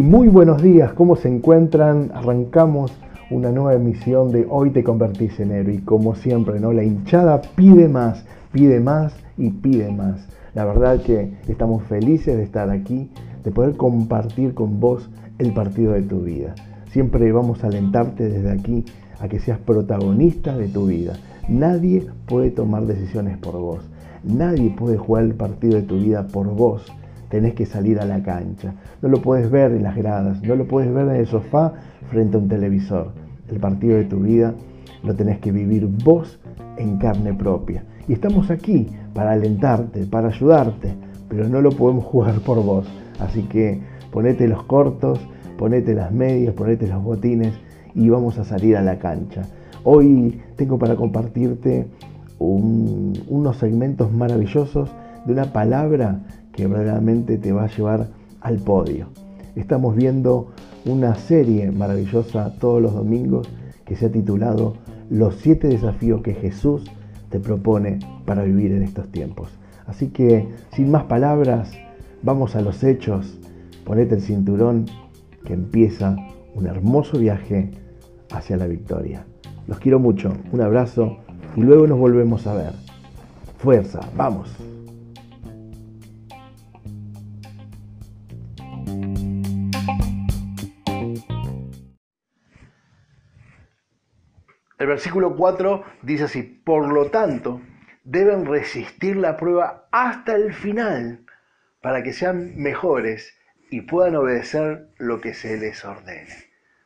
Y muy buenos días, ¿cómo se encuentran? Arrancamos una nueva emisión de Hoy te convertís en héroe y como siempre, ¿no? La hinchada pide más, pide más y pide más. La verdad que estamos felices de estar aquí, de poder compartir con vos el partido de tu vida. Siempre vamos a alentarte desde aquí a que seas protagonista de tu vida. Nadie puede tomar decisiones por vos. Nadie puede jugar el partido de tu vida por vos tenés que salir a la cancha. No lo puedes ver en las gradas, no lo puedes ver en el sofá frente a un televisor. El partido de tu vida lo tenés que vivir vos en carne propia. Y estamos aquí para alentarte, para ayudarte, pero no lo podemos jugar por vos. Así que ponete los cortos, ponete las medias, ponete los botines y vamos a salir a la cancha. Hoy tengo para compartirte unos segmentos maravillosos de una palabra que verdaderamente te va a llevar al podio. Estamos viendo una serie maravillosa todos los domingos que se ha titulado Los siete desafíos que Jesús te propone para vivir en estos tiempos. Así que, sin más palabras, vamos a los hechos. Ponete el cinturón que empieza un hermoso viaje hacia la victoria. Los quiero mucho, un abrazo y luego nos volvemos a ver. Fuerza, vamos. El versículo 4 dice así, por lo tanto, deben resistir la prueba hasta el final para que sean mejores y puedan obedecer lo que se les ordene.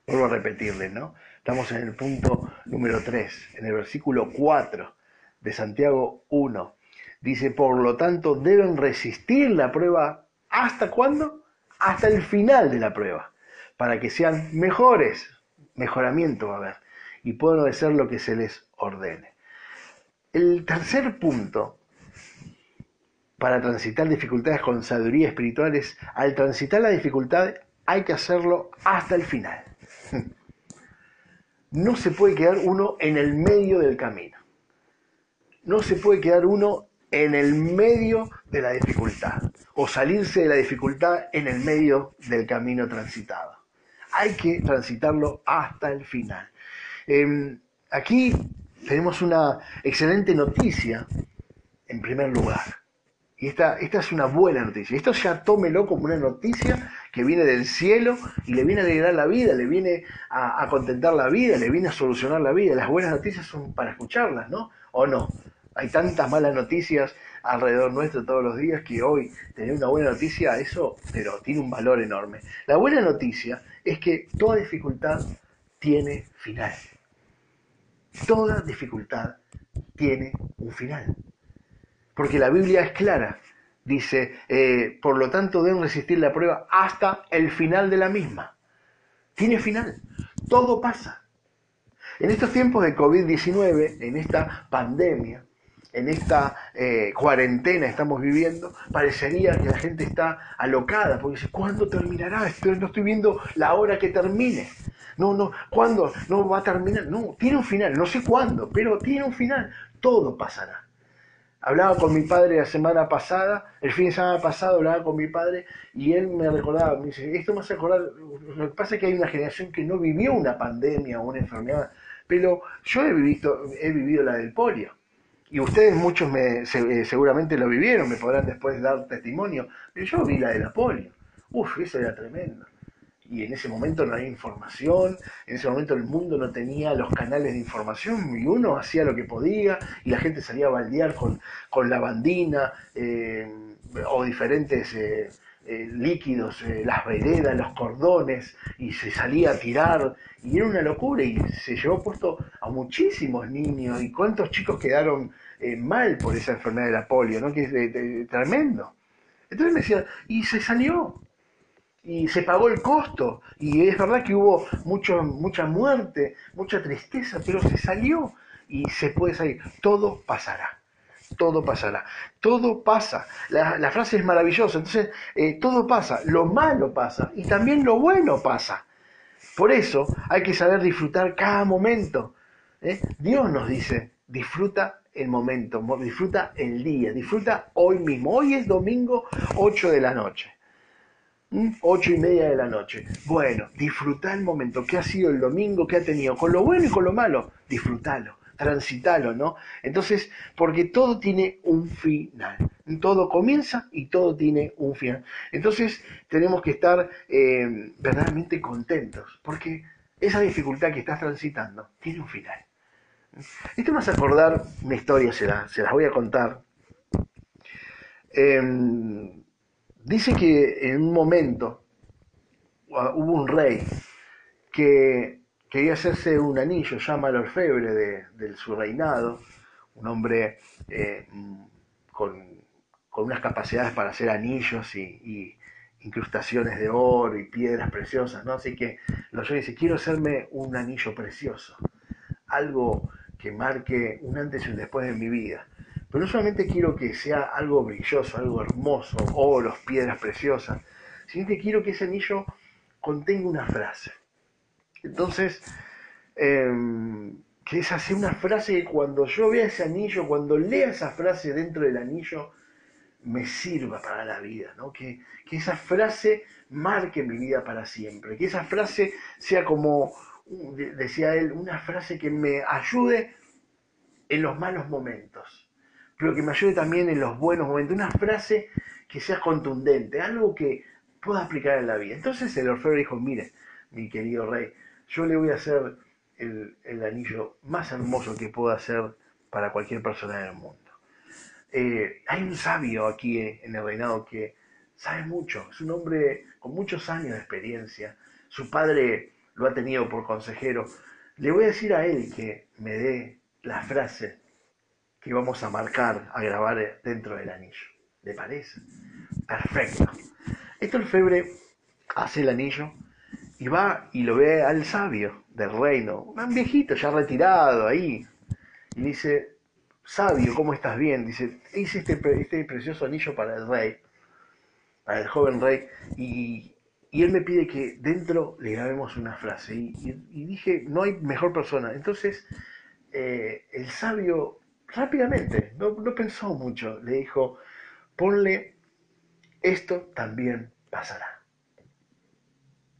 Vuelvo a repetirle, ¿no? Estamos en el punto número 3, en el versículo 4 de Santiago 1. Dice, por lo tanto, deben resistir la prueba hasta cuándo? Hasta el final de la prueba, para que sean mejores. Mejoramiento va a haber y puedan obedecer lo que se les ordene. El tercer punto para transitar dificultades con sabiduría espiritual es, al transitar la dificultad hay que hacerlo hasta el final. No se puede quedar uno en el medio del camino. No se puede quedar uno en el medio de la dificultad o salirse de la dificultad en el medio del camino transitado. Hay que transitarlo hasta el final. Em, aquí tenemos una excelente noticia, en primer lugar. Y esta, esta es una buena noticia. Esto ya tómelo como una noticia que viene del cielo y le viene a alegrar la vida, le viene a, a, contentar la vida, le viene a solucionar la vida. Las buenas noticias son para escucharlas, ¿no? ¿O no? Hay tantas malas noticias alrededor nuestro todos los días que hoy tener una buena noticia, eso, pero tiene un valor enorme. La buena noticia es que toda dificultad tiene final. Toda dificultad tiene un final. Porque la Biblia es clara. Dice, eh, por lo tanto deben resistir la prueba hasta el final de la misma. Tiene final. Todo pasa. En estos tiempos de COVID-19, en esta pandemia, en esta eh, cuarentena estamos viviendo, parecería que la gente está alocada, porque dice, ¿cuándo terminará? Estoy, no estoy viendo la hora que termine. No, no, ¿cuándo? No va a terminar. No, tiene un final, no sé cuándo, pero tiene un final. Todo pasará. Hablaba con mi padre la semana pasada, el fin de semana pasado hablaba con mi padre y él me recordaba, me dice, esto me hace acordar, lo que pasa es que hay una generación que no vivió una pandemia o una enfermedad, pero yo he vivido, he vivido la del polio. Y ustedes muchos me, seguramente lo vivieron, me podrán después dar testimonio, pero yo vi la de la polio. Uf, eso era tremendo y en ese momento no había información, en ese momento el mundo no tenía los canales de información y uno hacía lo que podía y la gente salía a baldear con, con lavandina eh, o diferentes eh, eh, líquidos, las veredas, los cordones y se salía a tirar y era una locura y se llevó puesto a muchísimos niños y cuántos chicos quedaron mal por esa enfermedad de la polio, ¿no? que es tremendo. Entonces me decían, y se salió, y se pagó el costo. Y es verdad que hubo mucho, mucha muerte, mucha tristeza, pero se salió y se puede salir. Todo pasará. Todo pasará. Todo pasa. La, frase es maravillosa. Entonces, eh, todo pasa. Lo malo pasa y también lo bueno pasa. Por eso hay que saber disfrutar cada momento. ¿eh? Dios nos dice, disfruta el momento, disfruta el día, disfruta hoy mismo. Hoy es domingo 8 de la noche. Ocho y media de la noche. Bueno, disfruta el momento. ¿Qué ha sido el domingo? ¿Qué ha tenido? Con lo bueno y con lo malo. Disfrútalo, transitalo, ¿no? Entonces, porque todo tiene un final. Todo comienza y todo tiene un final. Entonces, tenemos que estar eh, verdaderamente contentos. Porque esa dificultad que estás transitando tiene un final. Esto me hace acordar una historia, se, se las voy a contar. Eh, Dice que en un momento hubo un rey que quería hacerse un anillo, llama al orfebre de, su reinado, un hombre eh, con, unas capacidades para hacer anillos y, incrustaciones de oro y piedras preciosas, ¿no? Así que lo yo dice, quiero hacerme un anillo precioso, algo que marque un antes y un después de mi vida. Pero no solamente quiero que sea algo brilloso, algo hermoso, oros, piedras preciosas, sino que quiero que ese anillo contenga una frase. Entonces, em, que esa sea una frase que cuando yo vea ese anillo, cuando lea esa frase dentro del anillo, me sirva para la vida, ¿no? que, que esa frase marque mi vida para siempre, que esa frase sea como, decía él, una frase que me ayude en los malos momentos, pero que me ayude también en los buenos momentos, una frase que sea contundente, algo que pueda aplicar en la vida. Entonces el orfebre dijo, mire, mi querido rey, yo le voy a hacer el, el anillo más hermoso que pueda hacer para cualquier persona en el mundo. Eh, hay un sabio aquí en el reinado que sabe mucho, es un hombre con muchos años de experiencia, su padre lo ha tenido por consejero. Le voy a decir a él que me dé la frase que vamos a marcar, a grabar dentro del anillo. ¿Le parece? Perfecto. Esto el febre hace el anillo y va y lo ve al sabio del reino, un viejito ya retirado ahí, y dice, sabio, ¿cómo estás bien? Dice, hice este, este precioso anillo para el rey, para el joven rey, y, él me pide que dentro le grabemos una frase. Y, dije, no hay mejor persona. Entonces, eh, el sabio rápidamente, no, no pensó mucho, le dijo, ponle, esto también pasará.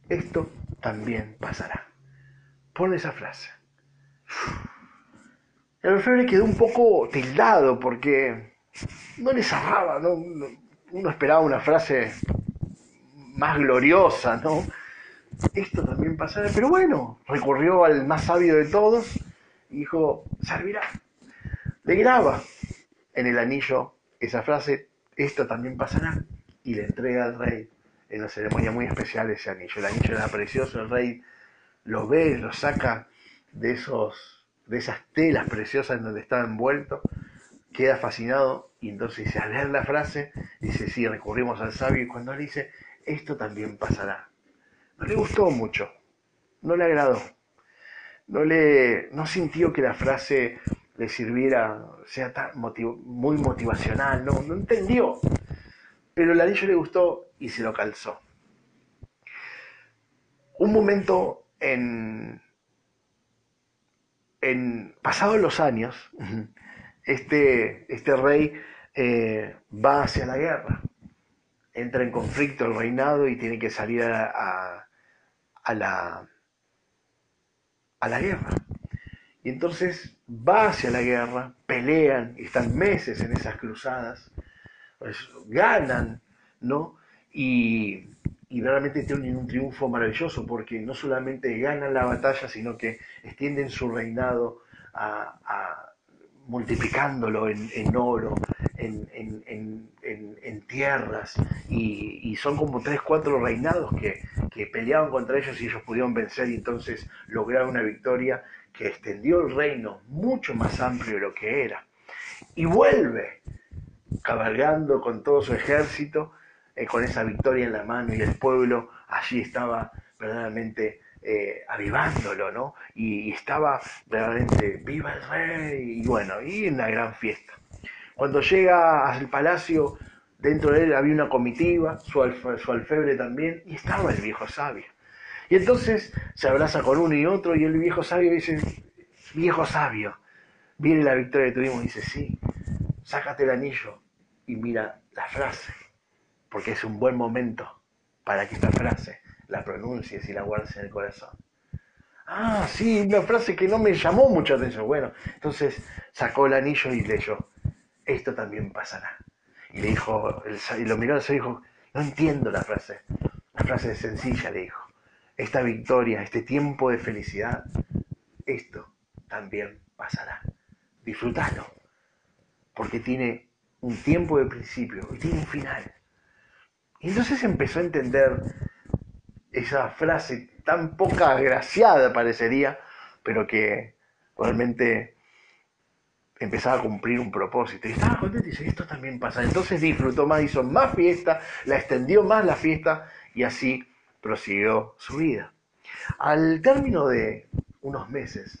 Esto también pasará. Ponle esa frase. El orfebre quedó un poco tildado porque no le cerraba, ¿no? uno esperaba una frase más gloriosa, ¿no? Esto también pasará, pero bueno, recurrió al más sabio de todos y dijo, servirá. Le graba en el anillo esa frase, esto también pasará, y le entrega al rey en una ceremonia muy especial ese anillo. El anillo era precioso, el rey lo ve, lo saca de esos de esas telas preciosas en donde estaba envuelto, queda fascinado y entonces dice, al leer la frase, dice, sí, recurrimos al sabio y cuando le dice, esto también pasará. No le gustó mucho, no le agradó, no, le, no sintió que la frase le sirviera, sea tan muy motivacional, no, no entendió, pero el anillo le gustó y se lo calzó. Un momento en, en, pasados los años, este, este rey eh, va hacia la guerra, entra en conflicto el reinado y tiene que salir a, a, la, a la guerra. Y entonces va hacia la guerra, pelean, están meses en esas cruzadas, pues, ganan, ¿no? Y, y realmente tienen un triunfo maravilloso porque no solamente ganan la batalla, sino que extienden su reinado a, multiplicándolo en, oro, en, tierras, y, son como tres, cuatro reinados que, que peleaban contra ellos y ellos pudieron vencer y entonces lograron una victoria que extendió el reino mucho más amplio de lo que era. Y vuelve cabalgando con todo su ejército eh, con esa victoria en la mano y el pueblo allí estaba verdaderamente eh, avivándolo, ¿no? Y, estaba verdaderamente, viva el rey, y bueno, y una gran fiesta. Cuando llega al palacio, dentro de él había una comitiva, su, su alfebre también, y estaba el viejo sabio. Y entonces se abraza con uno y otro, y el viejo sabio dice, viejo sabio, viene la victoria que tuvimos, dice, sí, sácate el anillo y mira la frase porque es un buen momento para que esta frase la pronuncies y la guardes en el corazón. Ah, sí, una frase que no me llamó mucho atención. Bueno, entonces sacó el anillo y leyó, esto también pasará. Y le dijo, y lo miró y dijo, no entiendo la frase. La frase es sencilla, le dijo. Esta victoria, este tiempo de felicidad, esto también pasará. Disfrútalo, porque tiene un tiempo de principio y tiene un final. Y entonces empezó a entender esa frase tan poca agraciada parecería, pero que realmente empezaba a cumplir un propósito. Y estaba contento y dice, esto también pasa. Entonces disfrutó más, hizo más fiesta, la extendió más la fiesta y así prosiguió su vida. Al término de unos meses,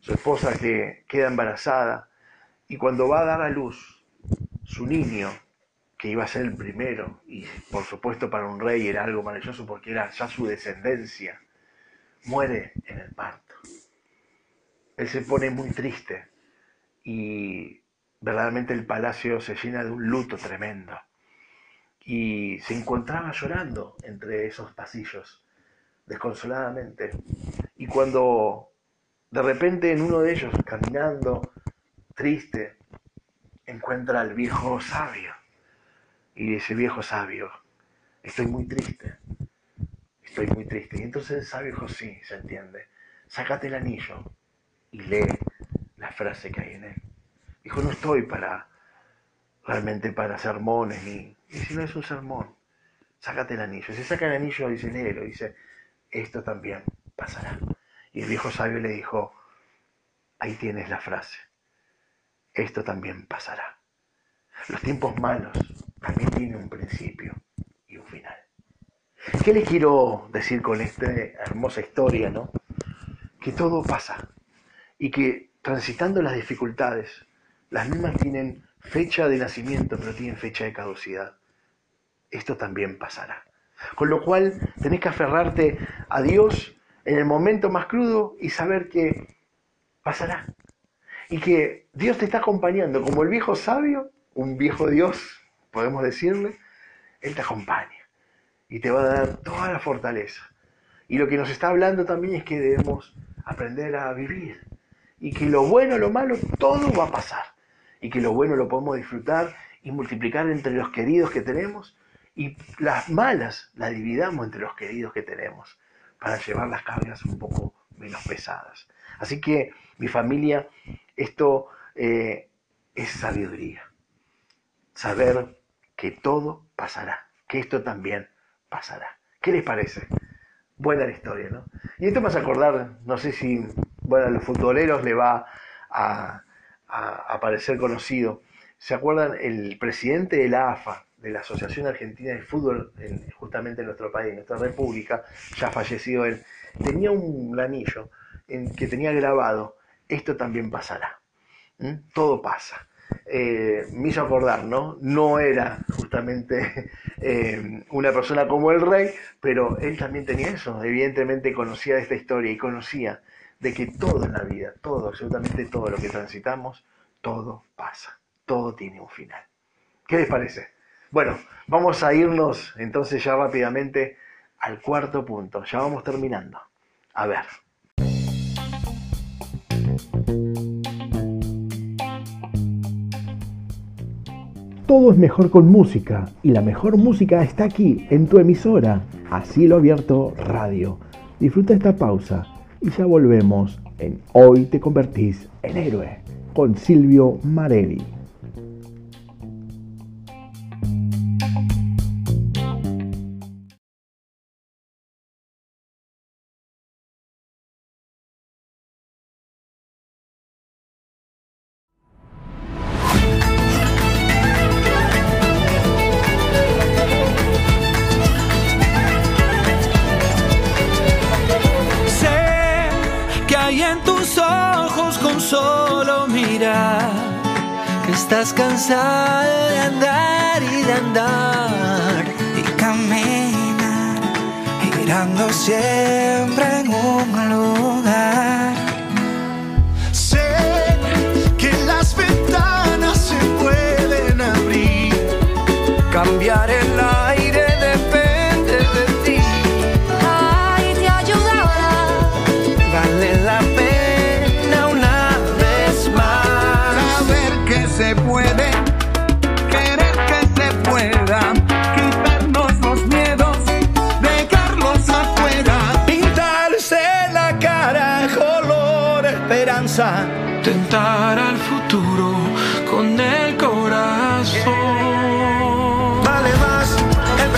su esposa que queda embarazada y cuando va a dar a luz su niño, que iba a ser el primero, y por supuesto para un rey era algo maravilloso porque era ya su descendencia, muere en el parto. Él se pone muy triste y verdaderamente el palacio se llena de un luto tremendo. Y se encontraba llorando entre esos pasillos, desconsoladamente. Y cuando de repente en uno de ellos, caminando, triste, encuentra al viejo sabio. Y dice, viejo sabio, estoy muy triste, estoy muy triste. Y entonces el sabio dijo, sí, se entiende, sácate el anillo y lee la frase que hay en él. Dijo, no estoy para, realmente para sermones, y si no es un sermón, sácate el anillo. Se saca el anillo, dice, léelo, dice, esto también pasará. Y el viejo sabio le dijo, ahí tienes la frase, esto también pasará. Los tiempos malos también tienen un principio y un final. ¿Qué les quiero decir con esta hermosa historia, no? Que todo pasa y que transitando las dificultades, las mismas tienen fecha de nacimiento, pero tienen fecha de caducidad. Esto también pasará. Con lo cual tenés que aferrarte a Dios en el momento más crudo y saber que pasará. Y que Dios te está acompañando, como el viejo sabio, un viejo Dios, podemos decirle, Él te acompaña y te va a dar toda la fortaleza. Y lo que nos está hablando también es que debemos aprender a vivir y que lo bueno, lo malo, todo va a pasar y que lo bueno lo podemos disfrutar y multiplicar entre los queridos que tenemos y las malas las dividamos entre los queridos que tenemos para llevar las cargas un poco menos pesadas. Así que mi familia, esto eh, es sabiduría. Saber que todo pasará, que esto también pasará. ¿Qué les parece? Buena la historia, ¿no? Y esto me hace acordar, no sé si, bueno, a los futboleros le va a, a, parecer conocido. ¿Se acuerdan? El presidente de la AFA, de la Asociación Argentina de Fútbol, justamente en nuestro país, en nuestra república, ya fallecido él, tenía un anillo en que tenía grabado, esto también pasará. Todo pasa. Eh, me hizo acordar, ¿no? No era justamente eh, una persona como el rey, pero él también tenía eso. Evidentemente conocía esta historia y conocía de que todo en la vida, todo, absolutamente todo lo que transitamos, todo pasa, todo tiene un final. ¿Qué les parece? Bueno, vamos a irnos entonces ya rápidamente al cuarto punto, ya vamos terminando. A ver. Todo es mejor con música y la mejor música está aquí en tu emisora, Así lo Abierto Radio. Disfruta esta pausa y ya volvemos en Hoy te convertís en héroe con Silvio Marelli. desire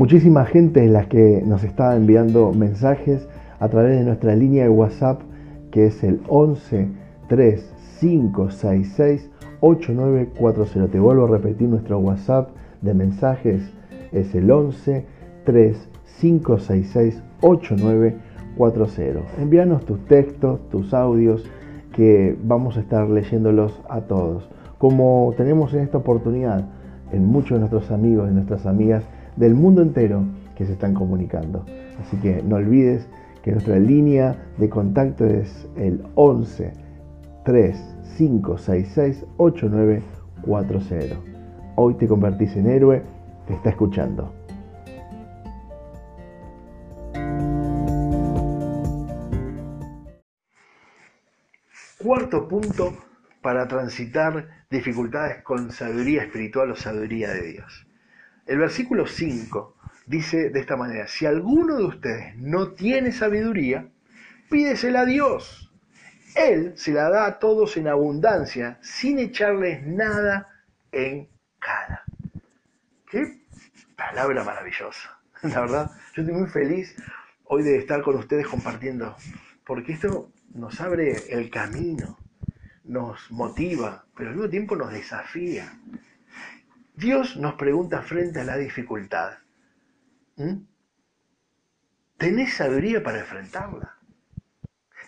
Muchísima gente es la que nos está enviando mensajes a través de nuestra línea de WhatsApp que es el 11 3 566 8940. Te vuelvo a repetir nuestro WhatsApp de mensajes es el 11 3 566 8940. Envíanos tus textos, tus audios que vamos a estar leyéndolos a todos. Como tenemos en esta oportunidad en muchos de nuestros amigos y nuestras amigas del mundo entero que se están comunicando. Así que no olvides que nuestra línea de contacto es el 11 3 566 8940. Hoy te convertís en héroe, te está escuchando. Cuarto punto para transitar dificultades con sabiduría espiritual o sabiduría de Dios. El versículo 5 dice de esta manera, si alguno de ustedes no tiene sabiduría, pídesela a Dios. Él se la da a todos en abundancia, sin echarles nada en cara. Qué palabra maravillosa. La verdad, yo estoy muy feliz hoy de estar con ustedes compartiendo, porque esto nos abre el camino, nos motiva, pero al mismo tiempo nos desafía. Dios nos pregunta frente a la dificultad, ¿m? ¿tenés sabiduría para enfrentarla?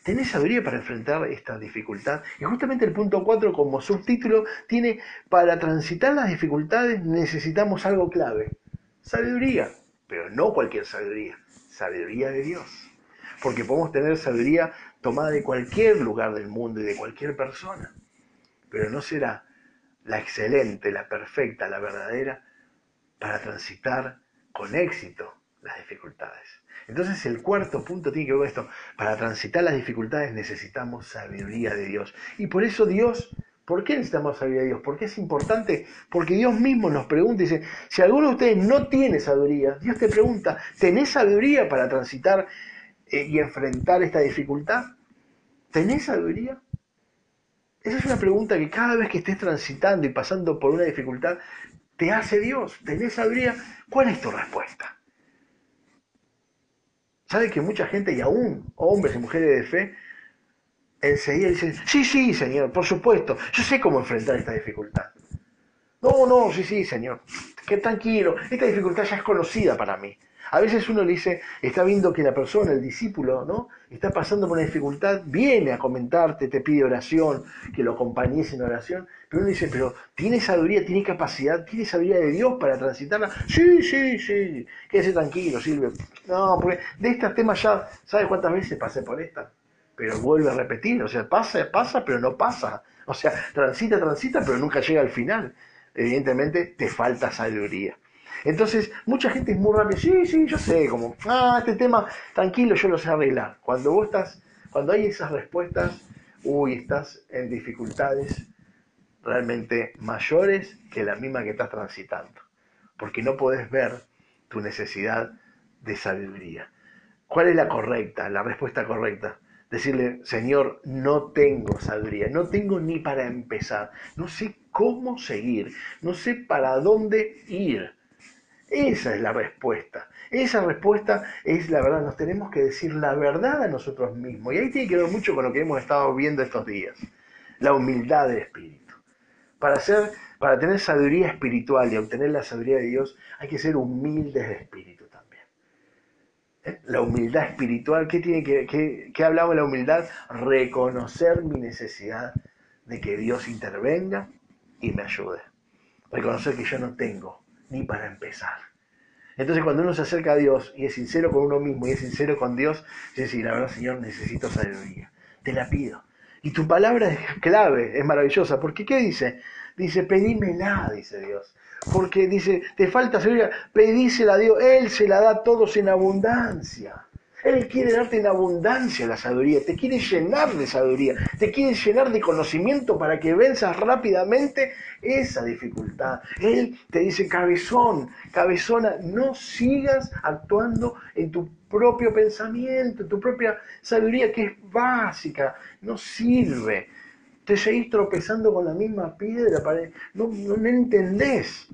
¿Tenés sabiduría para enfrentar esta dificultad? Y justamente el punto 4 como subtítulo tiene, para transitar las dificultades necesitamos algo clave, sabiduría, pero no cualquier sabiduría, sabiduría de Dios. Porque podemos tener sabiduría tomada de cualquier lugar del mundo y de cualquier persona, pero no será la excelente, la perfecta, la verdadera para transitar con éxito las dificultades. Entonces el cuarto punto tiene que ver con esto. Para transitar las dificultades necesitamos sabiduría de Dios. Y por eso Dios, ¿por qué necesitamos sabiduría de Dios? Porque es importante, porque Dios mismo nos pregunta y dice, si alguno de ustedes no tiene sabiduría, Dios te pregunta, ¿tenés sabiduría para transitar eh, y enfrentar esta dificultad? ¿Tenés sabiduría? Esa es una pregunta que cada vez que estés transitando y pasando por una dificultad, te hace Dios. ¿Tenés sabiduría? ¿Cuál es tu respuesta? ¿Sabe que mucha gente, y aún hombres y mujeres de fe, enseguida dicen, sí, sí, Señor, por supuesto, yo sé cómo enfrentar esta dificultad. No, no, sí, sí, Señor, que tranquilo, esta dificultad ya es conocida para mí. A veces uno le dice, está viendo que la persona, el discípulo, ¿no? Está pasando por una dificultad, viene a comentarte, te pide oración, que lo acompañes en oración, pero uno dice, pero ¿tiene sabiduría, tiene capacidad, tiene sabiduría de Dios para transitarla? Sí, sí, sí, quédese tranquilo, Silvio. No, porque de estos temas ya, ¿sabes cuántas veces pasé por esta? pero vuelve a repetir, o sea, pasa, pasa, pero no pasa. O sea, transita, transita, pero nunca llega al final. Evidentemente te falta sabiduría. Entonces, mucha gente es muy rápida, sí, sí, yo sé, como, ah, este tema, tranquilo, yo lo sé arreglar. Cuando vos estás, cuando hay esas respuestas, uy, estás en dificultades realmente mayores que la misma que estás transitando. Porque no podés ver tu necesidad de sabiduría. ¿Cuál es la correcta, la respuesta correcta? Decirle, Señor, no tengo sabiduría, no tengo ni para empezar, no sé cómo seguir, no sé para dónde ir. Esa es la respuesta. Esa respuesta es la verdad. Nos tenemos que decir la verdad a nosotros mismos. Y ahí tiene que ver mucho con lo que hemos estado viendo estos días. La humildad del espíritu. Para, ser, para tener sabiduría espiritual y obtener la sabiduría de Dios, hay que ser humildes de espíritu también. ¿Eh? La humildad espiritual, ¿qué, tiene que, qué, qué hablamos de la humildad? Reconocer mi necesidad de que Dios intervenga y me ayude. Reconocer que yo no tengo ni para empezar. Entonces cuando uno se acerca a Dios y es sincero con uno mismo y es sincero con Dios, dice, sí, la verdad Señor, necesito sabiduría. Te la pido. Y tu palabra es clave, es maravillosa. Porque ¿qué dice? Dice, pedímela, dice Dios. Porque dice, te falta sabiduría, pedísela a Dios. Él se la da a todos en abundancia. Él quiere darte en abundancia la sabiduría, te quiere llenar de sabiduría, te quiere llenar de conocimiento para que venzas rápidamente esa dificultad. Él te dice, cabezón, cabezona, no sigas actuando en tu propio pensamiento, en tu propia sabiduría que es básica, no sirve. Te seguís tropezando con la misma piedra, no, no, entendés.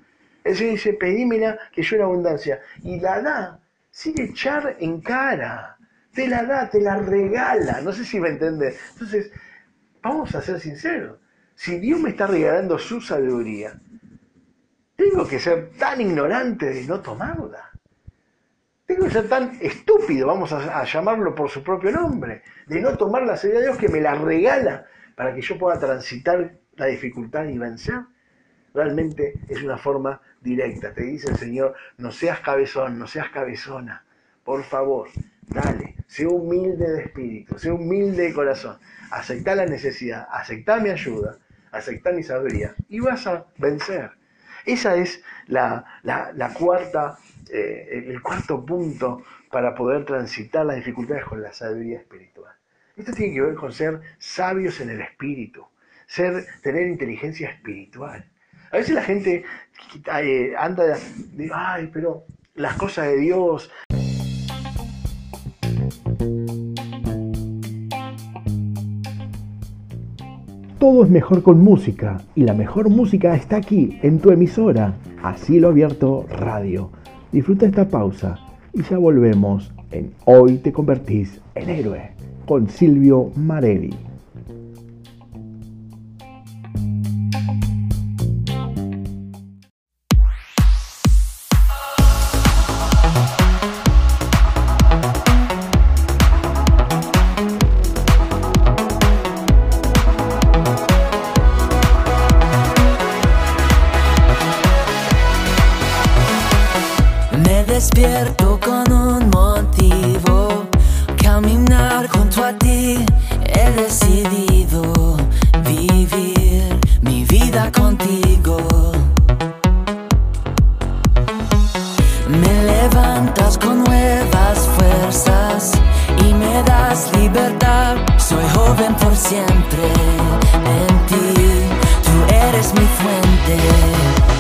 Él se dice, pedímela que yo en abundancia. Y la da sin echar en cara. Te la da, te la regala. No sé si me entiendes. Entonces, vamos a ser sinceros. Si Dios me está regalando su sabiduría, tengo que ser tan ignorante de no tomarla. Tengo que ser tan estúpido, vamos a, a llamarlo por su propio nombre, de no tomar la sabiduría de Dios que me la regala para que yo pueda transitar la dificultad y vencer. Realmente es una forma directa. Te dice el Señor, no seas cabezón, no seas cabezona. Por favor, dale, sé humilde de espíritu, sé humilde de corazón. Aceptá la necesidad, aceptá mi ayuda, aceptá mi sabiduría y vas a vencer. Esa es la, cuarta, eh, el cuarto punto para poder transitar las dificultades con la sabiduría espiritual. Esto tiene que ver con ser sabios en el espíritu, ser, tener inteligencia espiritual. A veces la gente eh, anda de, ay, pero las cosas de Dios. Todo es mejor con música y la mejor música está aquí en tu emisora, a cielo abierto radio. Disfruta esta pausa y ya volvemos en Hoy te convertís en héroe con Silvio Marelli. Libertad. Soy joven por siempre en ti. Tú eres mi fuente.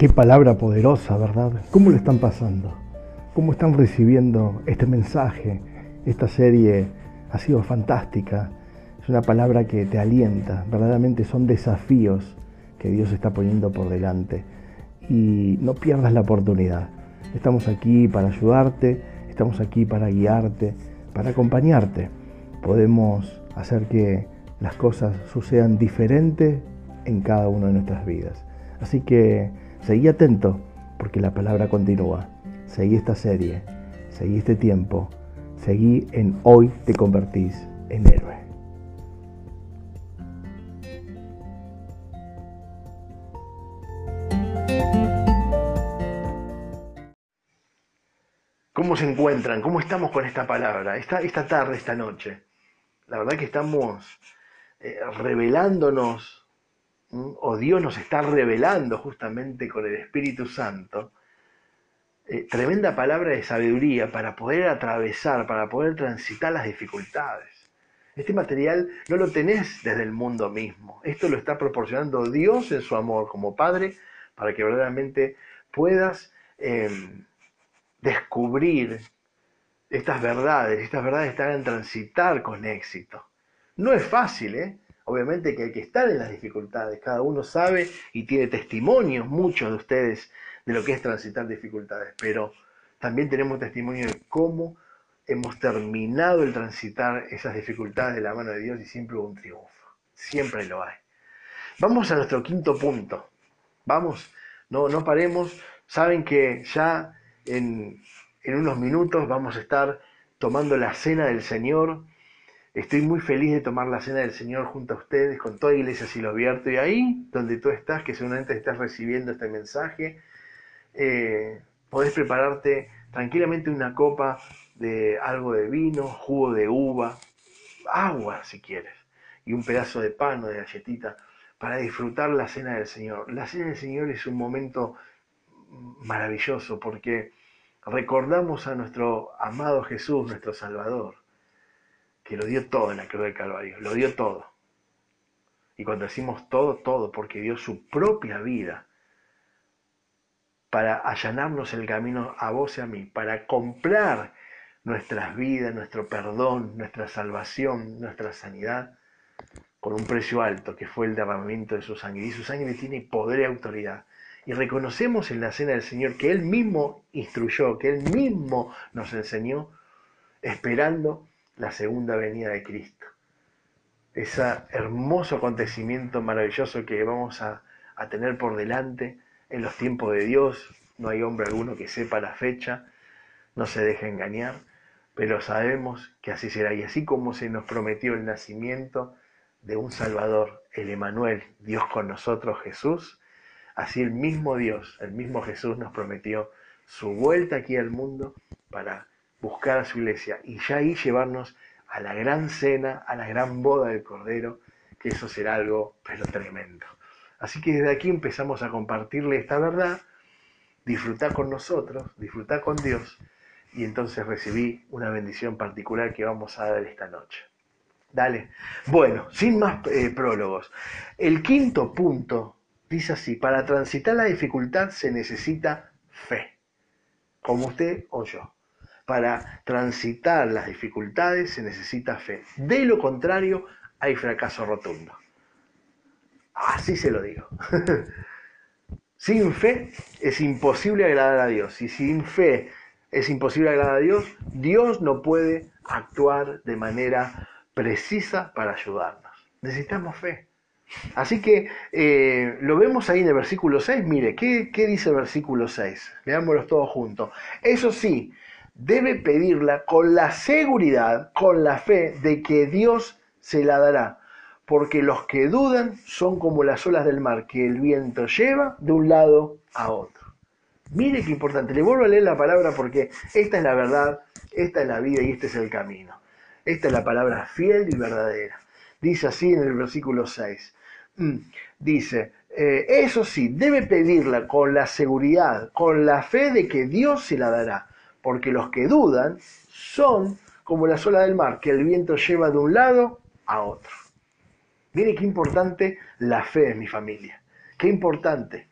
Qué palabra poderosa, ¿verdad? ¿Cómo lo están pasando? ¿Cómo están recibiendo este mensaje? Esta serie ha sido fantástica. Es una palabra que te alienta. Verdaderamente son desafíos que Dios está poniendo por delante. Y no pierdas la oportunidad. Estamos aquí para ayudarte, estamos aquí para guiarte, para acompañarte. Podemos hacer que las cosas sucedan diferentes en cada una de nuestras vidas. Así que seguí atento porque la palabra continúa. Seguí esta serie, seguí este tiempo, seguí en hoy te convertís en héroe. ¿Cómo se encuentran? ¿Cómo estamos con esta palabra? Esta, esta tarde, esta noche. La verdad que estamos eh, revelándonos. O Dios nos está revelando justamente con el Espíritu Santo, eh, tremenda palabra de sabiduría para poder atravesar, para poder transitar las dificultades. Este material no lo tenés desde el mundo mismo. Esto lo está proporcionando Dios en su amor como Padre para que verdaderamente puedas eh, descubrir estas verdades, estas verdades te hagan transitar con éxito. No es fácil, ¿eh? Obviamente que hay que estar en las dificultades. Cada uno sabe y tiene testimonios, muchos de ustedes, de lo que es transitar dificultades. Pero también tenemos testimonio de cómo hemos terminado el transitar esas dificultades de la mano de Dios y siempre hubo un triunfo. Siempre lo hay. Vamos a nuestro quinto punto. Vamos, no, no paremos. Saben que ya en, en unos minutos vamos a estar tomando la cena del Señor. Estoy muy feliz de tomar la cena del Señor junto a ustedes, con toda iglesia Cielo Abierto. Y ahí, donde tú estás, que seguramente estás recibiendo este mensaje, eh, podés prepararte tranquilamente una copa de algo de vino, jugo de uva, agua si quieres, y un pedazo de pan o de galletita para disfrutar la cena del Señor. La cena del Señor es un momento maravilloso porque recordamos a nuestro amado Jesús, nuestro Salvador, que lo dio todo en la cruz del Calvario, lo dio todo. Y cuando decimos todo, todo, porque dio su propia vida para allanarnos el camino a vos y a mí, para comprar nuestras vidas, nuestro perdón, nuestra salvación, nuestra sanidad, con un precio alto, que fue el derramamiento de su sangre. Y su sangre tiene poder y autoridad. Y reconocemos en la cena del Señor que Él mismo instruyó, que Él mismo nos enseñó, esperando la segunda venida de Cristo. Ese hermoso acontecimiento maravilloso que vamos a, tener por delante en los tiempos de Dios. No hay hombre alguno que sepa la fecha, no se deje engañar, pero sabemos que así será. Y así como se nos prometió el nacimiento de un Salvador, el Emanuel, Dios con nosotros, Jesús, así el mismo Dios, el mismo Jesús nos prometió su vuelta aquí al mundo para buscar a su iglesia y ya ahí llevarnos a la gran cena, a la gran boda del Cordero, que eso será algo pero tremendo. Así que desde aquí empezamos a compartirle esta verdad, disfrutar con nosotros, disfrutar con Dios, y entonces recibí una bendición particular que vamos a dar esta noche. Dale. Bueno, sin más eh, prólogos. El quinto punto dice así, para transitar la dificultad se necesita fe, como usted o yo. Para transitar las dificultades se necesita fe. De lo contrario, hay fracaso rotundo. Así se lo digo. sin fe es imposible agradar a Dios. Y sin fe es imposible agradar a Dios, Dios no puede actuar de manera precisa para ayudarnos. Necesitamos fe. Así que eh, lo vemos ahí en el versículo 6. Mire, ¿qué, qué dice el versículo 6? Veámoslos todos juntos. Eso sí, debe pedirla con la seguridad, con la fe de que Dios se la dará. Porque los que dudan son como las olas del mar que el viento lleva de un lado a otro. Mire qué importante. Le vuelvo a leer la palabra porque esta es la verdad, esta es la vida y este es el camino. Esta es la palabra fiel y verdadera. Dice así en el versículo 6. Mm, Dice, eh, eso sí, debe pedirla con la seguridad, con la fe de que Dios se la dará. Porque los que dudan son como la olas del mar, que el viento lleva de un lado a otro. Mire qué importante la fe en mi familia. Qué importante.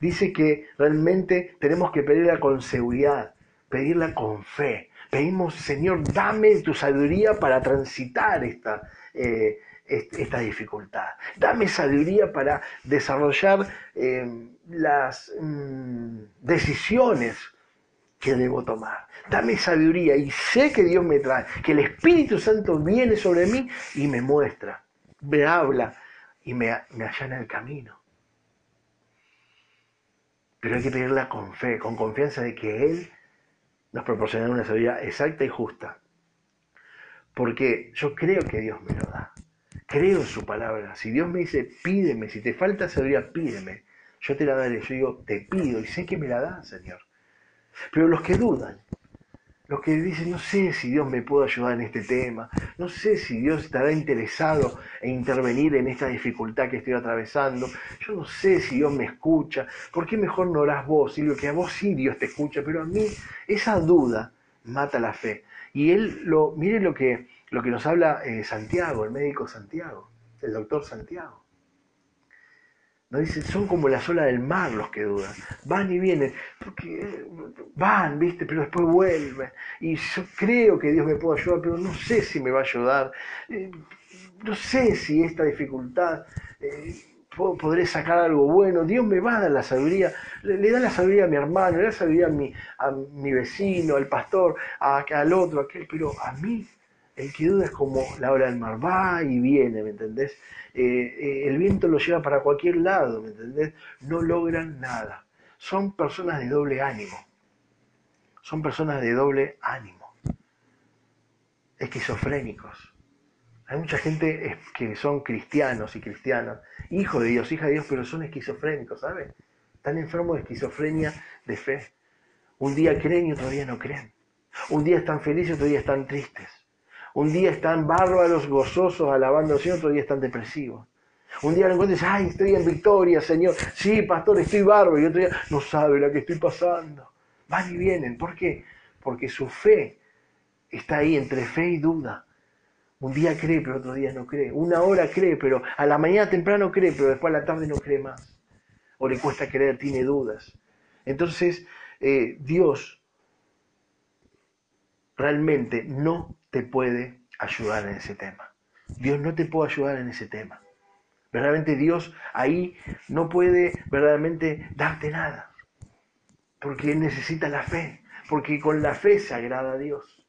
Dice que realmente tenemos que pedirla con seguridad, pedirla con fe. Pedimos, Señor, dame tu sabiduría para transitar esta, eh, est- esta dificultad. Dame sabiduría para desarrollar eh, las mm, decisiones que debo tomar. Dame sabiduría y sé que Dios me trae, que el Espíritu Santo viene sobre mí y me muestra, me habla y me, allana el camino. Pero hay que pedirla con fe, con confianza de que Él nos proporcionará una sabiduría exacta y justa. Porque yo creo que Dios me lo da. Creo en su palabra. Si Dios me dice, pídeme, si te falta sabiduría, pídeme. Yo te la daré. Yo digo, te pido y sé que me la da, Señor. Pero los que dudan, los que dicen, no sé si Dios me puede ayudar en este tema, no sé si Dios estará interesado en intervenir en esta dificultad que estoy atravesando, yo no sé si Dios me escucha, ¿por qué mejor no orás vos, Silvio? Que a vos sí Dios te escucha, pero a mí esa duda mata la fe. Y él, lo, mire lo que, lo que nos habla eh, Santiago, el médico Santiago, el doctor Santiago. Nos dice, son como las olas del mar los que dudan. Van y vienen, porque eh, van, viste, pero después vuelven. Y yo creo que Dios me puede ayudar, pero no sé si me va a ayudar. Eh, no sé si esta dificultad eh, po- podré sacar algo bueno. Dios me va a dar la sabiduría. Le, le da la sabiduría a mi hermano, le da la sabiduría a mi, a mi vecino, al pastor, a- al otro, a aquel, pero a mí el que duda es como la ola del mar, va y viene, ¿me entendés? Eh, eh, el viento lo lleva para cualquier lado, ¿me entendés? No logran nada. Son personas de doble ánimo. Son personas de doble ánimo. Esquizofrénicos. Hay mucha gente es- que son cristianos y cristianas, hijos de Dios, hijas de Dios, pero son esquizofrénicos, ¿sabes? Están enfermos de esquizofrenia de fe. Un día creen y otro día no creen. Un día están felices, otro día están tristes. Un día están bárbaros, gozosos, alabando al Señor, otro día están depresivos. Un día lo encuentras ay, estoy en victoria, Señor. Sí, pastor, estoy bárbaro. Y otro día, no sabe la que estoy pasando. Van y vienen. ¿Por qué? Porque su fe está ahí entre fe y duda. Un día cree, pero otro día no cree. Una hora cree, pero a la mañana temprano cree, pero después a la tarde no cree más. O le cuesta creer, tiene dudas. Entonces, eh, Dios realmente no te puede ayudar en ese tema. Dios no te puede ayudar en ese tema. Verdaderamente Dios ahí no puede verdaderamente darte nada. Porque Él necesita la fe. Porque con la fe se agrada a Dios.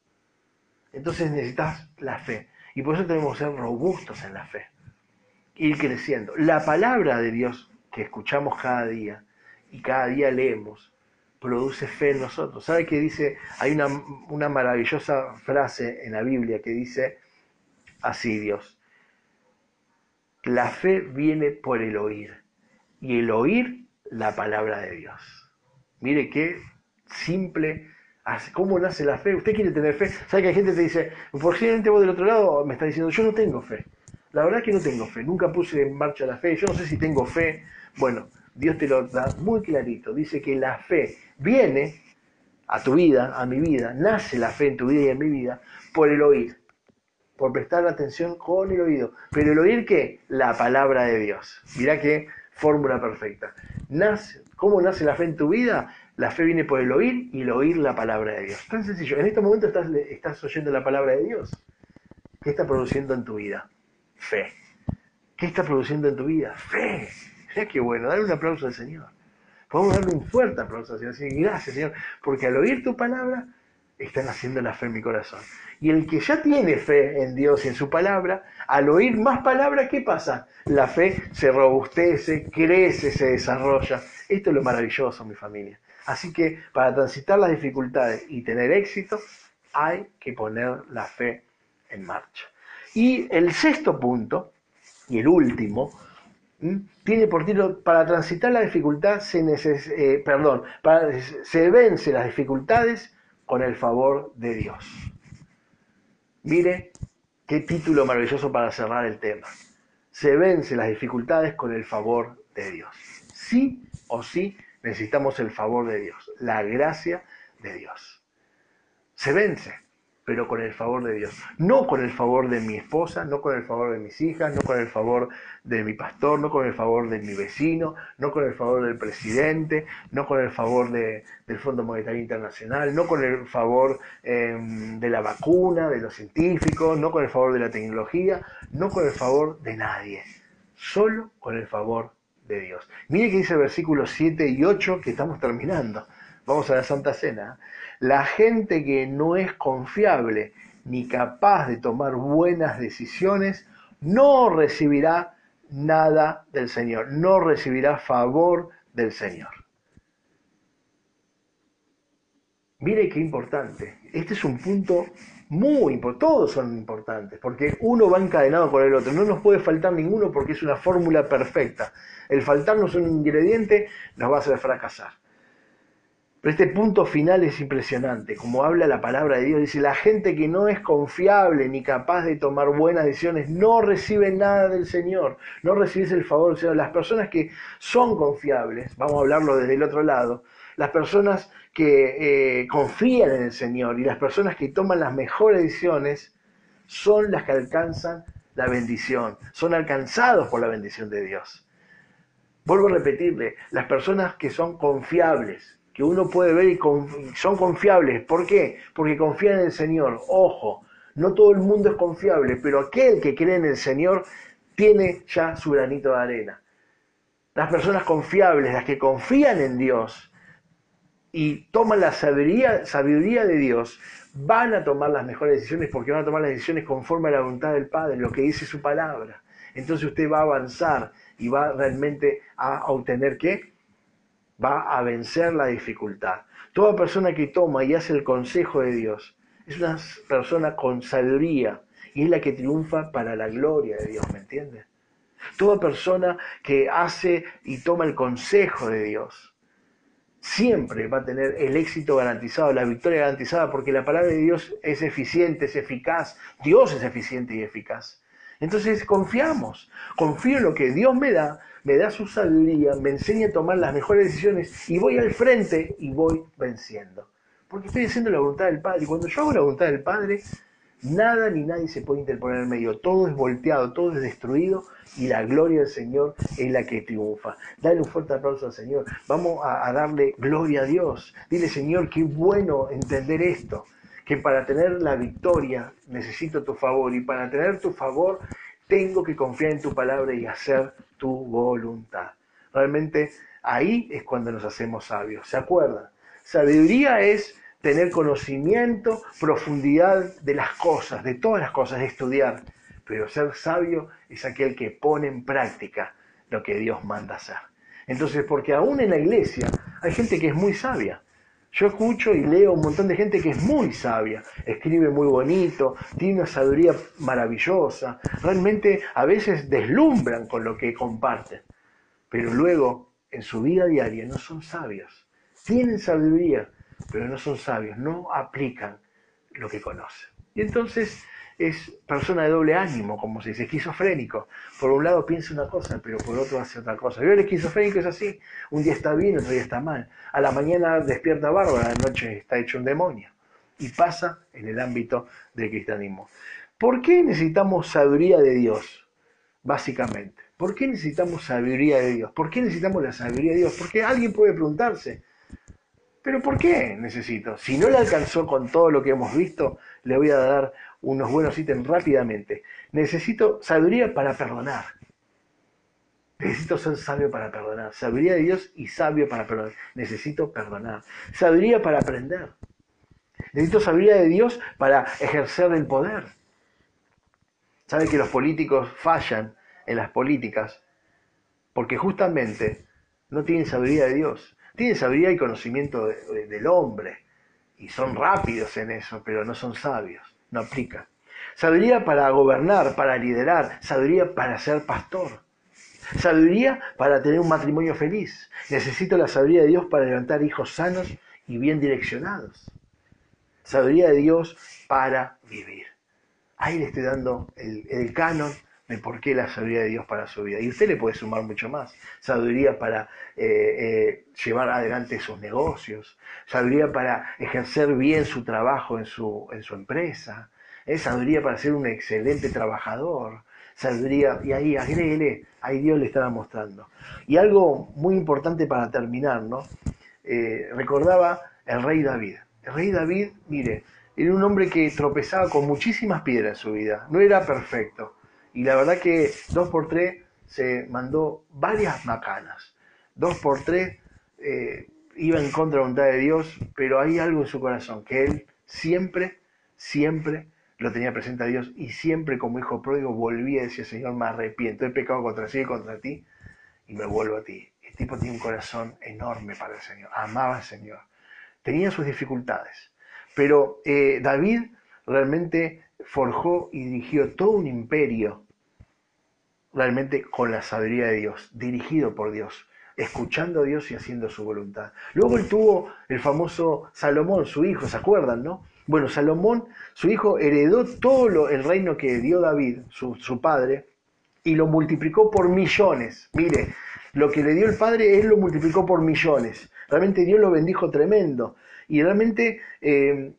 Entonces necesitas la fe. Y por eso tenemos que ser robustos en la fe. Ir creciendo. La palabra de Dios que escuchamos cada día y cada día leemos produce fe en nosotros. ¿Sabe qué dice? Hay una, una maravillosa frase en la Biblia que dice así Dios. La fe viene por el oír y el oír la palabra de Dios. Mire qué simple, cómo nace la fe. Usted quiere tener fe. ¿Sabe que hay gente que te dice, posiblemente vos del otro lado me está diciendo, yo no tengo fe. La verdad es que no tengo fe, nunca puse en marcha la fe, yo no sé si tengo fe. Bueno, Dios te lo da muy clarito. Dice que la fe viene a tu vida, a mi vida, nace la fe en tu vida y en mi vida por el oír, por prestar atención con el oído. Pero el oír qué? La palabra de Dios. Mirá qué fórmula perfecta. Nace, ¿Cómo nace la fe en tu vida? La fe viene por el oír y el oír la palabra de Dios. Tan sencillo. En este momento estás, estás oyendo la palabra de Dios. ¿Qué está produciendo en tu vida? Fe. ¿Qué está produciendo en tu vida? Fe. Mira qué bueno. Dale un aplauso al Señor. Podemos darle un fuerte aplauso al Señor. Gracias, Señor. Porque al oír tu palabra, están haciendo la fe en mi corazón. Y el que ya tiene fe en Dios y en su palabra, al oír más palabras, ¿qué pasa? La fe se robustece, crece, se desarrolla. Esto es lo maravilloso, mi familia. Así que para transitar las dificultades y tener éxito, hay que poner la fe en marcha. Y el sexto punto, y el último. Tiene por título, para transitar la dificultad se neces eh, perdón, para- se vence las dificultades con el favor de Dios. Mire qué título maravilloso para cerrar el tema. Se vence las dificultades con el favor de Dios. Sí o sí necesitamos el favor de Dios, la gracia de Dios. Se vence, pero con el favor de Dios. No con el favor de mi esposa, no con el favor de mis hijas, no con el favor de mi pastor, no con el favor de mi vecino, no con el favor del presidente, no con el favor de- del Fondo Monetario Internacional, no con el favor eh, de la vacuna, de los científicos, no con el favor de la tecnología, no con el favor de nadie. Solo con el favor de Dios. Mire que dice versículos 7 y 8 que estamos terminando. Vamos a la Santa Cena. La gente que no es confiable ni capaz de tomar buenas decisiones no recibirá nada del Señor, no recibirá favor del Señor. Mire qué importante. Este es un punto muy importante. Todos son importantes, porque uno va encadenado con el otro. No nos puede faltar ninguno porque es una fórmula perfecta. El faltarnos un ingrediente nos va a hacer fracasar. Pero este punto final es impresionante. Como habla la palabra de Dios, dice, la gente que no es confiable ni capaz de tomar buenas decisiones no recibe nada del Señor, no recibes el favor del Señor. Las personas que son confiables, vamos a hablarlo desde el otro lado, las personas que eh, confían en el Señor y las personas que toman las mejores decisiones son las que alcanzan la bendición, son alcanzados por la bendición de Dios. Vuelvo a repetirle, las personas que son confiables, que uno puede ver y son confiables, ¿por qué? Porque confían en el Señor. Ojo, no todo el mundo es confiable, pero aquel que cree en el Señor tiene ya su granito de arena. Las personas confiables, las que confían en Dios y toman la sabiduría, sabiduría de Dios, van a tomar las mejores decisiones porque van a tomar las decisiones conforme a la voluntad del Padre, lo que dice su palabra. Entonces usted va a avanzar y va realmente a obtener qué? Va a vencer la dificultad. Toda persona que toma y hace el consejo de Dios es una persona con sabiduría y es la que triunfa para la gloria de Dios, ¿me entiende? Toda persona que hace y toma el consejo de Dios siempre va a tener el éxito garantizado, la victoria garantizada, porque la palabra de Dios es eficiente, es eficaz. Dios es eficiente y eficaz. Entonces confiamos, confío en lo que Dios me da, me da su sabiduría, me enseña a tomar las mejores decisiones y voy al frente y voy venciendo. Porque estoy haciendo la voluntad del Padre. Y cuando yo hago la voluntad del Padre, nada ni nadie se puede interponer en medio. Todo es volteado, todo es destruido y la gloria del Señor es la que triunfa. Dale un fuerte aplauso al Señor. Vamos a, a darle gloria a Dios. Dile, Señor, qué bueno entender esto. Que para tener la victoria necesito tu favor y para tener tu favor tengo que confiar en tu palabra y hacer tu voluntad. Realmente ahí es cuando nos hacemos sabios. ¿Se acuerdan? Sabiduría es tener conocimiento, profundidad de las cosas, de todas las cosas, estudiar. Pero ser sabio es aquel que pone en práctica lo que Dios manda hacer. Entonces, porque aún en la iglesia hay gente que es muy sabia. Yo escucho y leo un montón de gente que es muy sabia, escribe muy bonito, tiene una sabiduría maravillosa, realmente a veces deslumbran con lo que comparten, pero luego en su vida diaria no son sabios. Tienen sabiduría, pero no son sabios, no aplican lo que conocen. Y entonces es persona de doble ánimo, como se dice, esquizofrénico. Por un lado piensa una cosa, pero por otro hace otra cosa. Y el esquizofrénico es así, un día está bien, otro día está mal. A la mañana despierta bárbaro, a la noche está hecho un demonio. Y pasa en el ámbito del cristianismo. ¿Por qué necesitamos sabiduría de Dios? Básicamente. ¿Por qué necesitamos sabiduría de Dios? ¿Por qué necesitamos la sabiduría de Dios? Porque alguien puede preguntarse, Pero ¿por qué necesito? Si no le alcanzó con todo lo que hemos visto, le voy a dar unos buenos ítems rápidamente. Necesito sabiduría para perdonar. Necesito ser sabio para perdonar. Sabiduría de Dios y sabio para perdonar. Necesito perdonar. Sabiduría para aprender. Necesito sabiduría de Dios para ejercer el poder. ¿Sabe que los políticos fallan en las políticas? Porque justamente no tienen sabiduría de Dios. Tienen sabiduría y conocimiento de- de- del hombre. Y son rápidos en eso, pero no son sabios. No aplican. Sabiduría para gobernar, para liderar. Sabiduría para ser pastor. Sabiduría para tener un matrimonio feliz. Necesito la sabiduría de Dios para levantar hijos sanos y bien direccionados. Sabiduría de Dios para vivir. Ahí le estoy dando el, el canon por qué la sabiduría de Dios para su vida. Y usted le puede sumar mucho más. Sabiduría para eh, eh, llevar adelante sus negocios. Sabiduría para ejercer bien su trabajo en su, en su empresa. eh, Sabiduría para ser un excelente trabajador. Sabiduría, y ahí agréguele, ahí Dios le estaba mostrando. Y algo muy importante para terminar, ¿no? Eh, recordaba el rey David. El rey David, mire, era un hombre que tropezaba con muchísimas piedras en su vida, no era perfecto. Y la verdad que dos por tres se mandó varias macanas. Dos por tres eh, iba en contra de la voluntad de Dios, pero hay algo en su corazón, que él siempre, siempre lo tenía presente a Dios y siempre como hijo pródigo volvía y decía, Señor, me arrepiento, he pecado contra ti y contra ti y me vuelvo a ti. El tipo tiene un corazón enorme para el Señor, amaba al Señor. Tenía sus dificultades, pero eh, David realmente forjó y dirigió todo un imperio, realmente con la sabiduría de Dios, dirigido por Dios, escuchando a Dios y haciendo su voluntad. Luego él tuvo el famoso Salomón, su hijo, ¿se acuerdan, no? Bueno, Salomón, su hijo, heredó todo el reino que dio David, su, su padre, y lo multiplicó por millones. Mire, lo que le dio el Padre, Él lo multiplicó por millones. Realmente Dios lo bendijo tremendo. Y realmente eh,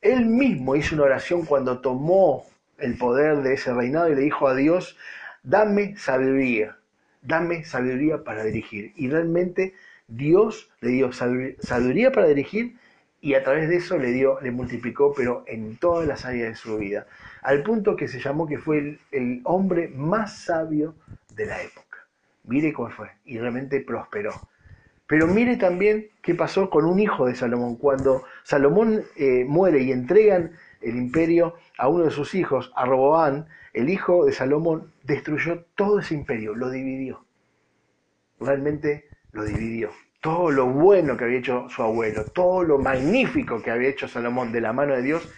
Él mismo hizo una oración cuando tomó el poder de ese reinado y le dijo a Dios, dame sabiduría, dame sabiduría para dirigir. Y realmente Dios le dio sabi- sabiduría para dirigir y a través de eso le dio, le multiplicó, pero en todas las áreas de su vida, al punto que se llamó que fue el, el hombre más sabio de la época. Mire cuál fue, y realmente prosperó. Pero mire también qué pasó con un hijo de Salomón. Cuando Salomón eh, muere y entregan el imperio a uno de sus hijos, a Roboán, el hijo de Salomón destruyó todo ese imperio, lo dividió. Realmente lo dividió. Todo lo bueno que había hecho su abuelo, todo lo magnífico que había hecho Salomón de la mano de Dios,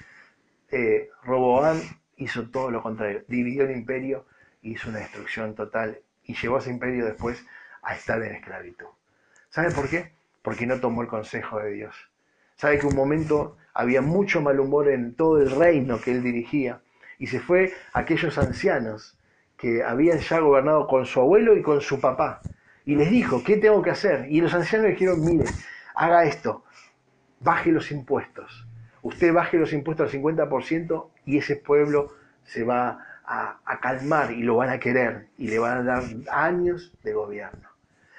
eh, Roboán hizo todo lo contrario. Dividió el imperio, hizo una destrucción total y llevó a ese imperio después a estar en esclavitud. ¿Sabe por qué? Porque no tomó el consejo de Dios. ¿Sabe que un momento había mucho mal humor en todo el reino que él dirigía? Y se fue a aquellos ancianos que habían ya gobernado con su abuelo y con su papá. Y les dijo, ¿qué tengo que hacer? Y los ancianos dijeron, mire, haga esto, baje los impuestos. Usted baje los impuestos al 50% y ese pueblo se va a calmar y lo van a querer y le van a dar años de gobierno.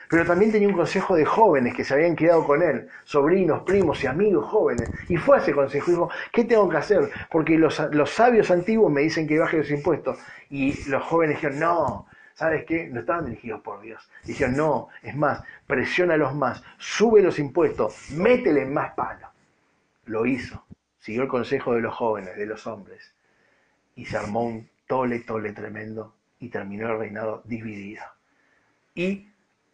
Pero también tenía un consejo de jóvenes que se habían quedado con él, sobrinos, primos y amigos jóvenes. Y fue a ese consejo y dijo, ¿qué tengo que hacer? Porque los, los sabios antiguos me dicen que baje los impuestos. Y los jóvenes dijeron, no, ¿sabes qué? No estaban dirigidos por Dios. Dijeron, no, es más, presiónalos más, sube los impuestos, métele más palo. Lo hizo, siguió el consejo de los jóvenes, de los hombres. Y se armó un tole, tole tremendo y terminó el reinado dividido. Y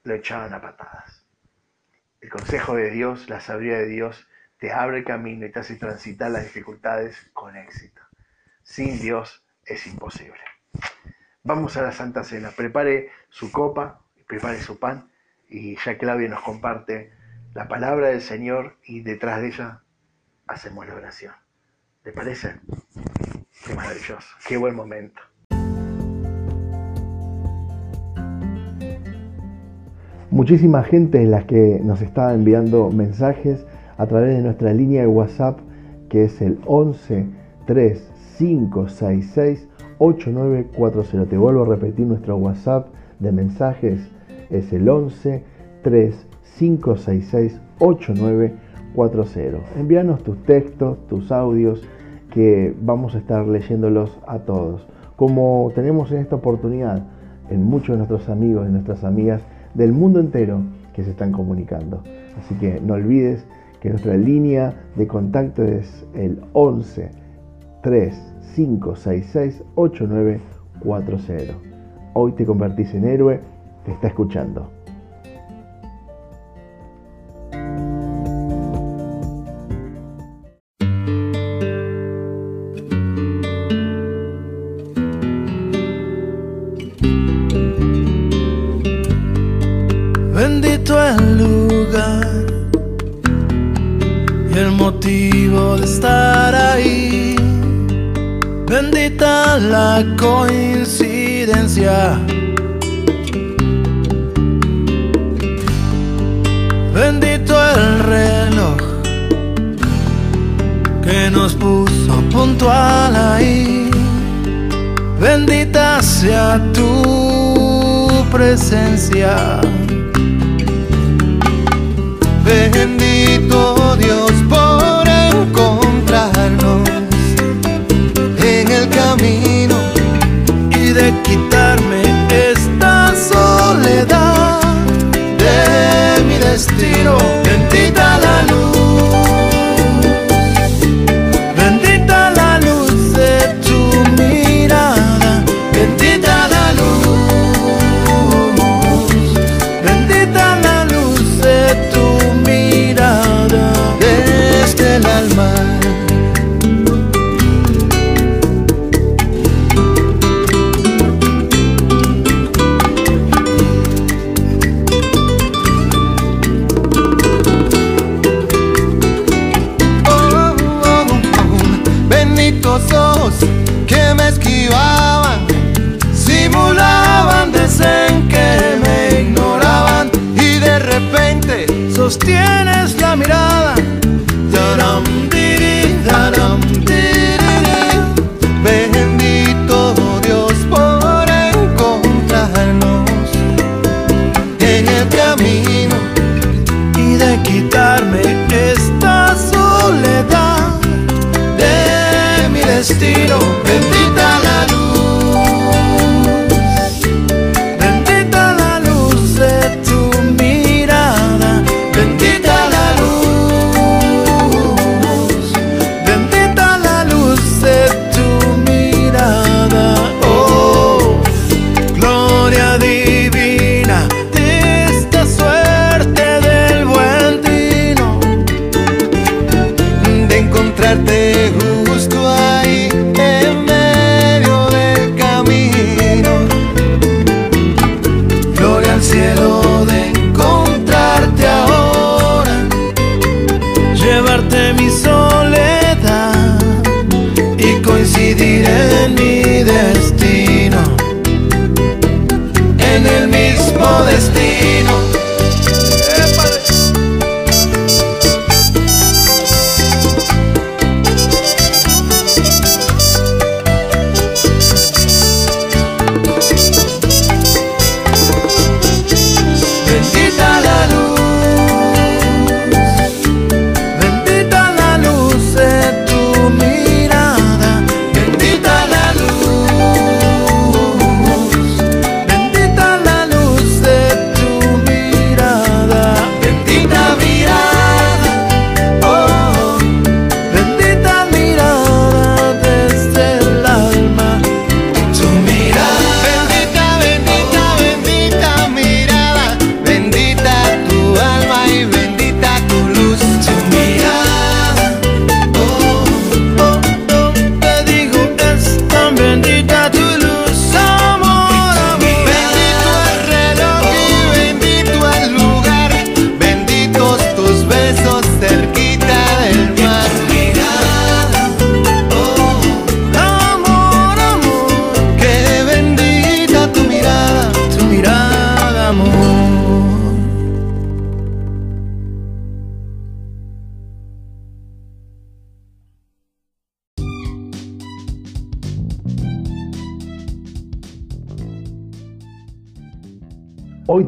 lo echaban a patadas. El consejo de Dios, la sabiduría de Dios, te abre el camino y te hace transitar las dificultades con éxito. Sin Dios es imposible. Vamos a la Santa Cena. Prepare su copa, prepare su pan y ya Claudia nos comparte la palabra del Señor y detrás de ella hacemos la oración. ¿Le parece? Qué maravilloso, qué buen momento. Muchísima gente en las que nos está enviando mensajes a través de nuestra línea de WhatsApp que es el 11 3566 8940. Te vuelvo a repetir nuestro WhatsApp de mensajes es el 11 3566 8940. Envíanos tus textos, tus audios que vamos a estar leyéndolos a todos. Como tenemos esta oportunidad en muchos de nuestros amigos y nuestras amigas del mundo entero que se están comunicando. Así que no olvides que nuestra línea de contacto es el 11 3566 8940. Hoy te convertís en héroe, te está escuchando.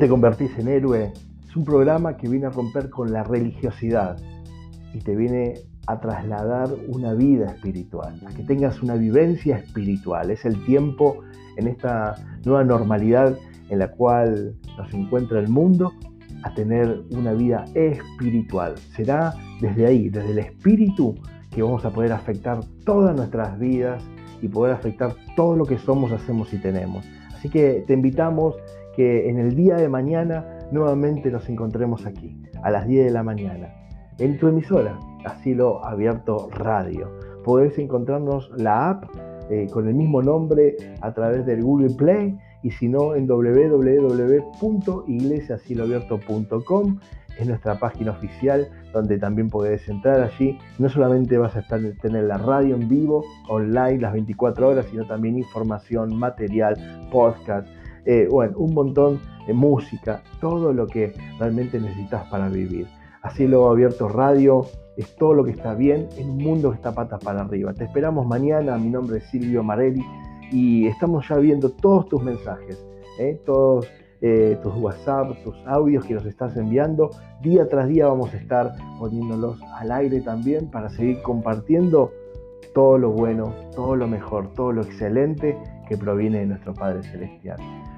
te convertís en héroe? Es un programa que viene a romper con la religiosidad y te viene a trasladar una vida espiritual, a que tengas una vivencia espiritual. Es el tiempo en esta nueva normalidad en la cual nos encuentra el mundo a tener una vida espiritual. Será desde ahí, desde el espíritu, que vamos a poder afectar todas nuestras vidas y poder afectar todo lo que somos, hacemos y tenemos. Así que te invitamos que en el día de mañana nuevamente nos encontremos aquí, a las 10 de la mañana, en tu emisora, Asilo Abierto Radio. Podés encontrarnos la app eh, con el mismo nombre a través del Google Play y si no en www.iglesiasiloabierto.com es nuestra página oficial donde también podés entrar allí. No solamente vas a estar, tener la radio en vivo, online, las 24 horas, sino también información, material, podcast, eh, bueno, un montón de música, todo lo que realmente necesitas para vivir. Así lo abierto radio es todo lo que está bien en un mundo que está patas para arriba. Te esperamos mañana, mi nombre es Silvio Marelli y estamos ya viendo todos tus mensajes, ¿eh? todos eh, tus WhatsApp, tus audios que nos estás enviando. Día tras día vamos a estar poniéndolos al aire también para seguir compartiendo todo lo bueno, todo lo mejor, todo lo excelente que proviene de nuestro Padre Celestial.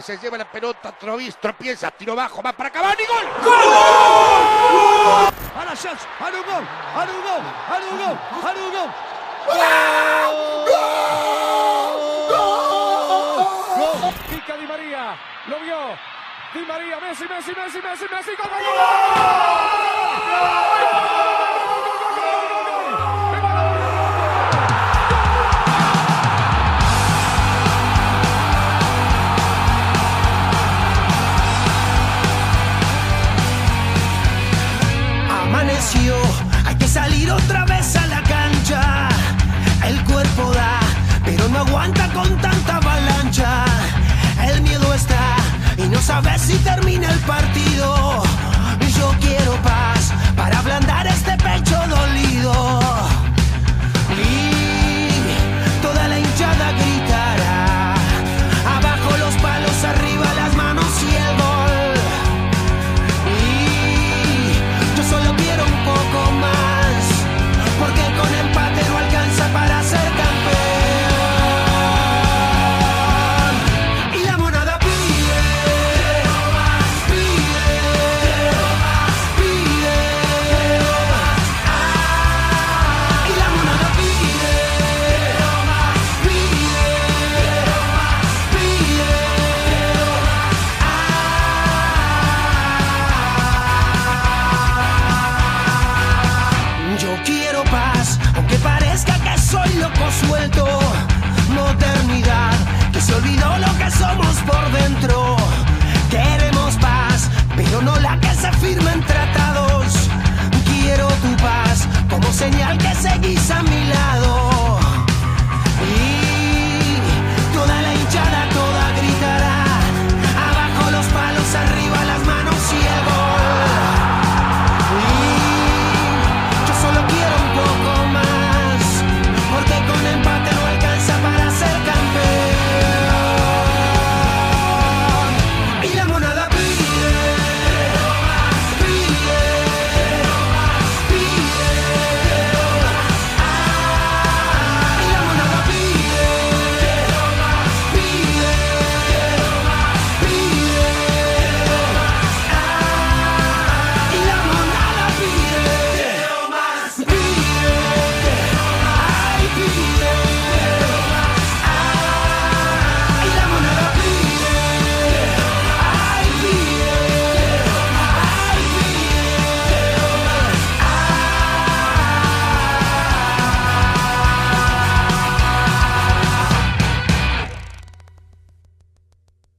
Se lleva la pelota, Trovis, tropieza, tiro bajo, va para Cavani, gol. A la chance, a un gol, a un gol, a un gol, a un gol. Gol. Pica Di María, lo vio. Di María, Messi, Messi, Messi, Messi, Messi, gol, gol, gol, no sabes si termina el partido.